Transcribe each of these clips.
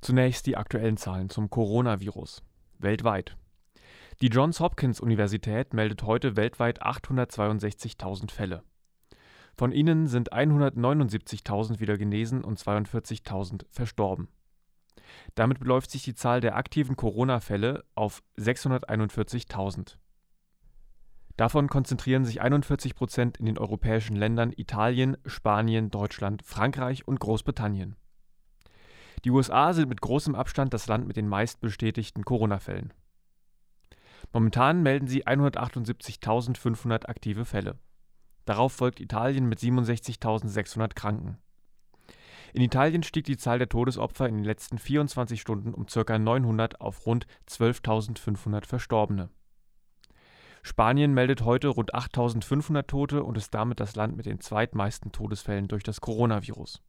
Zunächst die aktuellen Zahlen zum Coronavirus. Weltweit. Die Johns Hopkins Universität meldet heute weltweit 862.000 Fälle. Von ihnen sind 179.000 wieder genesen und 42.000 verstorben. Damit beläuft sich die Zahl der aktiven Corona-Fälle auf 641.000. Davon konzentrieren sich 41 Prozent in den europäischen Ländern Italien, Spanien, Deutschland, Frankreich und Großbritannien. Die USA sind mit großem Abstand das Land mit den meist bestätigten Corona-Fällen. Momentan melden sie 178.500 aktive Fälle. Darauf folgt Italien mit 67.600 Kranken. In Italien stieg die Zahl der Todesopfer in den letzten 24 Stunden um ca. 900 auf rund 12.500 Verstorbene. Spanien meldet heute rund 8.500 Tote und ist damit das Land mit den zweitmeisten Todesfällen durch das Coronavirus.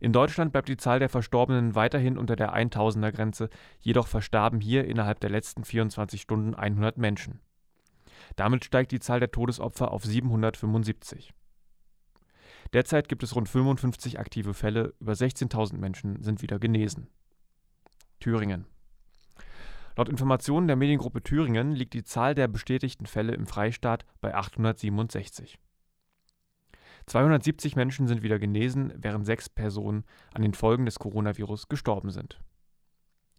In Deutschland bleibt die Zahl der Verstorbenen weiterhin unter der 1000er-Grenze, jedoch verstarben hier innerhalb der letzten 24 Stunden 100 Menschen. Damit steigt die Zahl der Todesopfer auf 775. Derzeit gibt es rund 55 aktive Fälle, über 16.000 Menschen sind wieder genesen. Thüringen. Laut Informationen der Mediengruppe Thüringen liegt die Zahl der bestätigten Fälle im Freistaat bei 867. 270 Menschen sind wieder genesen, während sechs Personen an den Folgen des Coronavirus gestorben sind.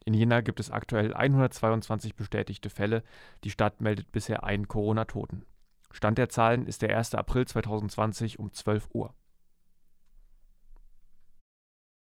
In Jena gibt es aktuell 122 bestätigte Fälle. Die Stadt meldet bisher einen Corona-Toten. Stand der Zahlen ist der 1. April 2020 um 12 Uhr.